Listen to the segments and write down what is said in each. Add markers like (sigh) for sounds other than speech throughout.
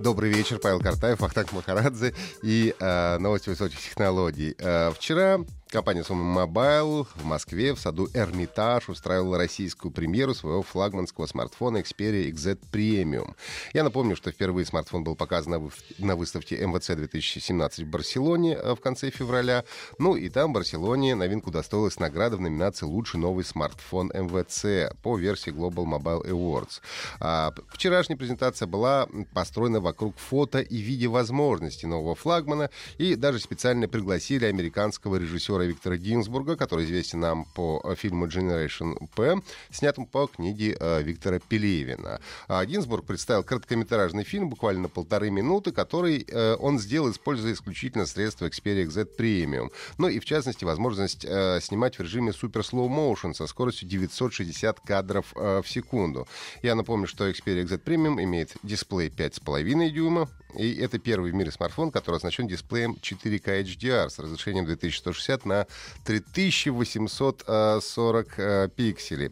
Добрый вечер, Павел Картаев, Ахтак Махарадзе и э, новости высоких технологий. Э, вчера Компания Soma Mobile в Москве в саду Эрмитаж устраивала российскую премьеру своего флагманского смартфона Xperia XZ Premium. Я напомню, что впервые смартфон был показан на выставке МВЦ 2017 в Барселоне э, в конце февраля. Ну и там в Барселоне новинку достоилась награда в номинации «Лучший новый смартфон МВЦ» по версии Global Mobile Awards. А вчерашняя презентация была построена вокруг фото и видеовозможностей нового флагмана и даже специально пригласили американского режиссера режиссера Виктора Гинзбурга, который известен нам по э, фильму Generation P, снятому по книге э, Виктора Пелевина. А Гинзбург представил короткометражный фильм буквально полторы минуты, который э, он сделал, используя исключительно средства Xperia XZ Premium. Ну и, в частности, возможность снимать в режиме Super Slow Motion со скоростью 960 кадров в секунду. Я напомню, что Xperia XZ Premium имеет дисплей 5,5 дюйма, и это первый в мире смартфон, который оснащен дисплеем 4К HDR с разрешением 2160 на 3840 э, пикселей.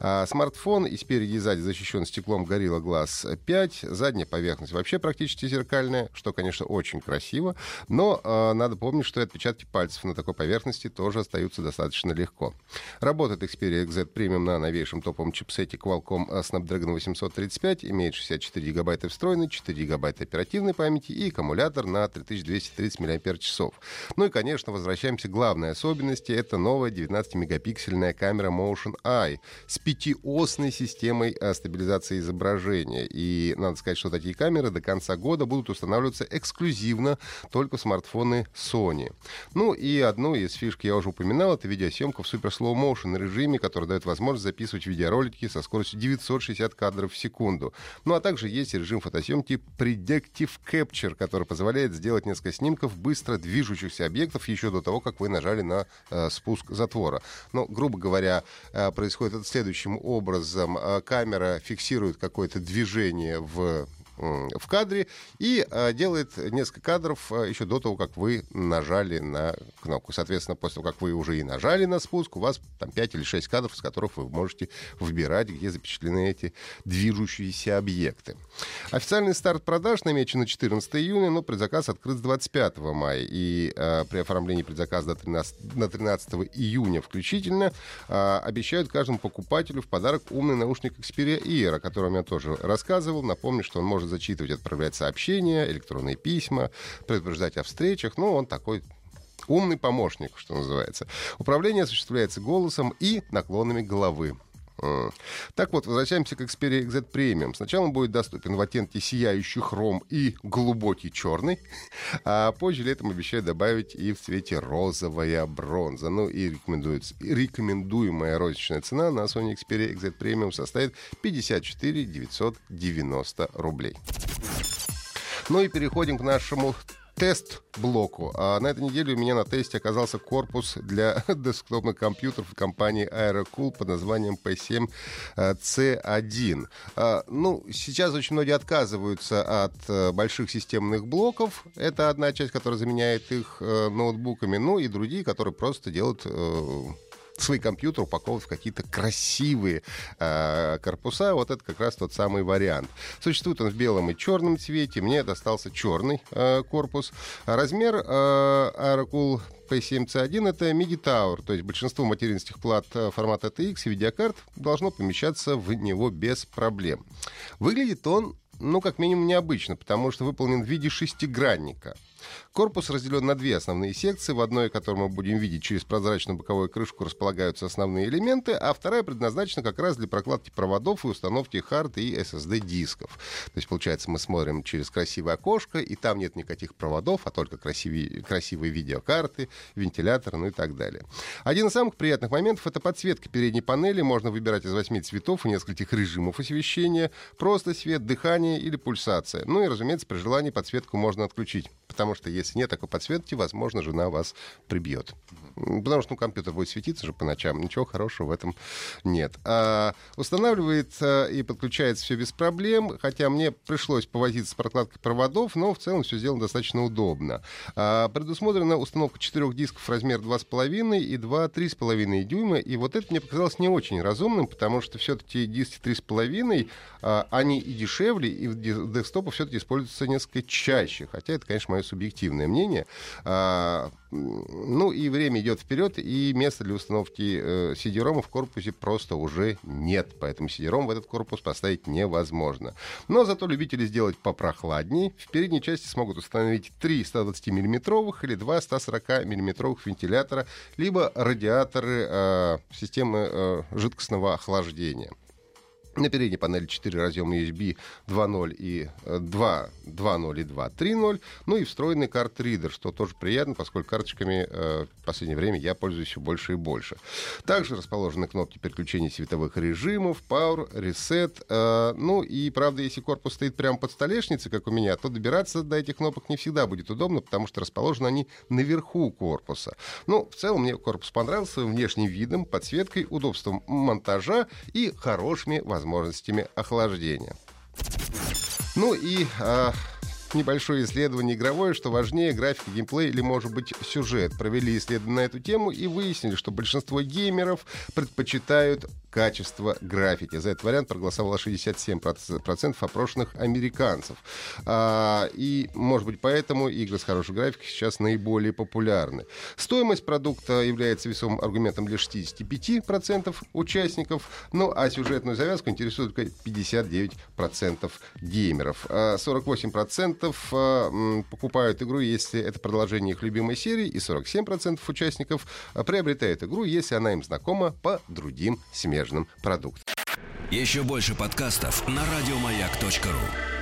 А смартфон и спереди и сзади защищен стеклом Gorilla Glass 5. Задняя поверхность вообще практически зеркальная, что, конечно, очень красиво. Но э, надо помнить, что отпечатки пальцев на такой поверхности тоже остаются достаточно легко. Работает Xperia XZ Premium на новейшем топовом чипсете Qualcomm Snapdragon 835. Имеет 64 гигабайта встроенной, 4 гигабайта оперативной оперативной памяти и аккумулятор на 3230 мАч. Ну и, конечно, возвращаемся к главной особенности. Это новая 19-мегапиксельная камера Motion Eye с пятиосной системой э, стабилизации изображения. И надо сказать, что такие камеры до конца года будут устанавливаться эксклюзивно только в смартфоны Sony. Ну и одну из фишек я уже упоминал, это видеосъемка в Super Slow Motion режиме, который дает возможность записывать видеоролики со скоростью 960 кадров в секунду. Ну а также есть режим фотосъемки Predictive Active Capture, который позволяет сделать несколько снимков быстро движущихся объектов еще до того, как вы нажали на э, спуск затвора. Но, грубо говоря, э, происходит это следующим образом. Э, камера фиксирует какое-то движение в в кадре и а, делает несколько кадров а, еще до того, как вы нажали на кнопку. Соответственно, после того, как вы уже и нажали на спуск, у вас там 5 или 6 кадров, с которых вы можете выбирать, где запечатлены эти движущиеся объекты. Официальный старт продаж намечен на 14 июня, но предзаказ открыт с 25 мая. И э, при оформлении предзаказа до 13, на 13 июня включительно э, обещают каждому покупателю в подарок умный наушник Xperia Ear, о котором я тоже рассказывал. Напомню, что он может зачитывать, отправлять сообщения, электронные письма, предупреждать о встречах. Ну, он такой умный помощник, что называется. Управление осуществляется голосом и наклонами головы. Так вот, возвращаемся к Xperia XZ Premium. Сначала он будет доступен в оттенке сияющий хром и глубокий черный, а позже летом обещают добавить и в цвете розовая бронза. Ну и рекомендуемая розничная цена на Sony Xperia XZ Premium составит 54 990 рублей. Ну и переходим к нашему тест-блоку. А на этой неделе у меня на тесте оказался корпус для (laughs) десктопных компьютеров компании Aerocool под названием P7C1. А, ну, сейчас очень многие отказываются от э, больших системных блоков. Это одна часть, которая заменяет их э, ноутбуками. Ну и другие, которые просто делают э, свой компьютер упаковывать в какие-то красивые э, корпуса. Вот это как раз тот самый вариант. Существует он в белом и черном цвете. Мне достался черный э, корпус. Размер э, Aerocool P7C1 это MIDI Tower, то есть большинство материнских плат формата TX и видеокарт должно помещаться в него без проблем. Выглядит он ну, как минимум, необычно, потому что выполнен в виде шестигранника. Корпус разделен на две основные секции. В одной, которую мы будем видеть через прозрачную боковую крышку, располагаются основные элементы, а вторая предназначена как раз для прокладки проводов и установки хард и SSD-дисков. То есть, получается, мы смотрим через красивое окошко, и там нет никаких проводов, а только красивые, красивые видеокарты, вентилятор, ну и так далее. Один из самых приятных моментов — это подсветка передней панели. Можно выбирать из восьми цветов и нескольких режимов освещения. Просто свет, дыхание или пульсация. Ну и, разумеется, при желании подсветку можно отключить. Потому что если нет такой подсветки, возможно, жена вас прибьет. Потому что ну, компьютер будет светиться же по ночам. Ничего хорошего в этом нет. А, устанавливает а, и подключается все без проблем. Хотя мне пришлось повозиться с прокладкой проводов, но в целом все сделано достаточно удобно. А, предусмотрена установка четырех дисков размер 2,5 и 2 3,5 дюйма. И вот это мне показалось не очень разумным, потому что все-таки диски 3,5, а, они и дешевле, и в десктопах все-таки используются несколько чаще. Хотя это, конечно, мое субъективное мнение. А, ну и время идет вперед, и места для установки э, CD-ROM в корпусе просто уже нет. Поэтому CD-ROM в этот корпус поставить невозможно. Но зато любители сделать попрохладней в передней части смогут установить 3 120 миллиметровых или 2 140 миллиметровых вентилятора, либо радиаторы э, системы э, жидкостного охлаждения. На передней панели 4 разъема USB 2.0 и 2, 2.0 и 2.3.0. Ну и встроенный карт-ридер, что тоже приятно, поскольку карточками э, в последнее время я пользуюсь все больше и больше. Также расположены кнопки переключения световых режимов, Power, Reset. Э, ну и, правда, если корпус стоит прямо под столешницей, как у меня, то добираться до этих кнопок не всегда будет удобно, потому что расположены они наверху корпуса. Ну, в целом мне корпус понравился внешним видом, подсветкой, удобством монтажа и хорошими возможностями возможностями охлаждения. Ну и а, небольшое исследование игровое, что важнее, графика, геймплей или, может быть, сюжет. Провели исследование на эту тему и выяснили, что большинство геймеров предпочитают качество графики. За этот вариант проголосовало 67% опрошенных американцев. А, и, может быть, поэтому игры с хорошей графикой сейчас наиболее популярны. Стоимость продукта является весомым аргументом для 65% участников, ну а сюжетную завязку интересует только 59% геймеров. 48% а, а, покупают игру, если это продолжение их любимой серии, и 47% участников приобретают игру, если она им знакома по другим смежным продуктам. Еще больше подкастов на радиомаяк.ру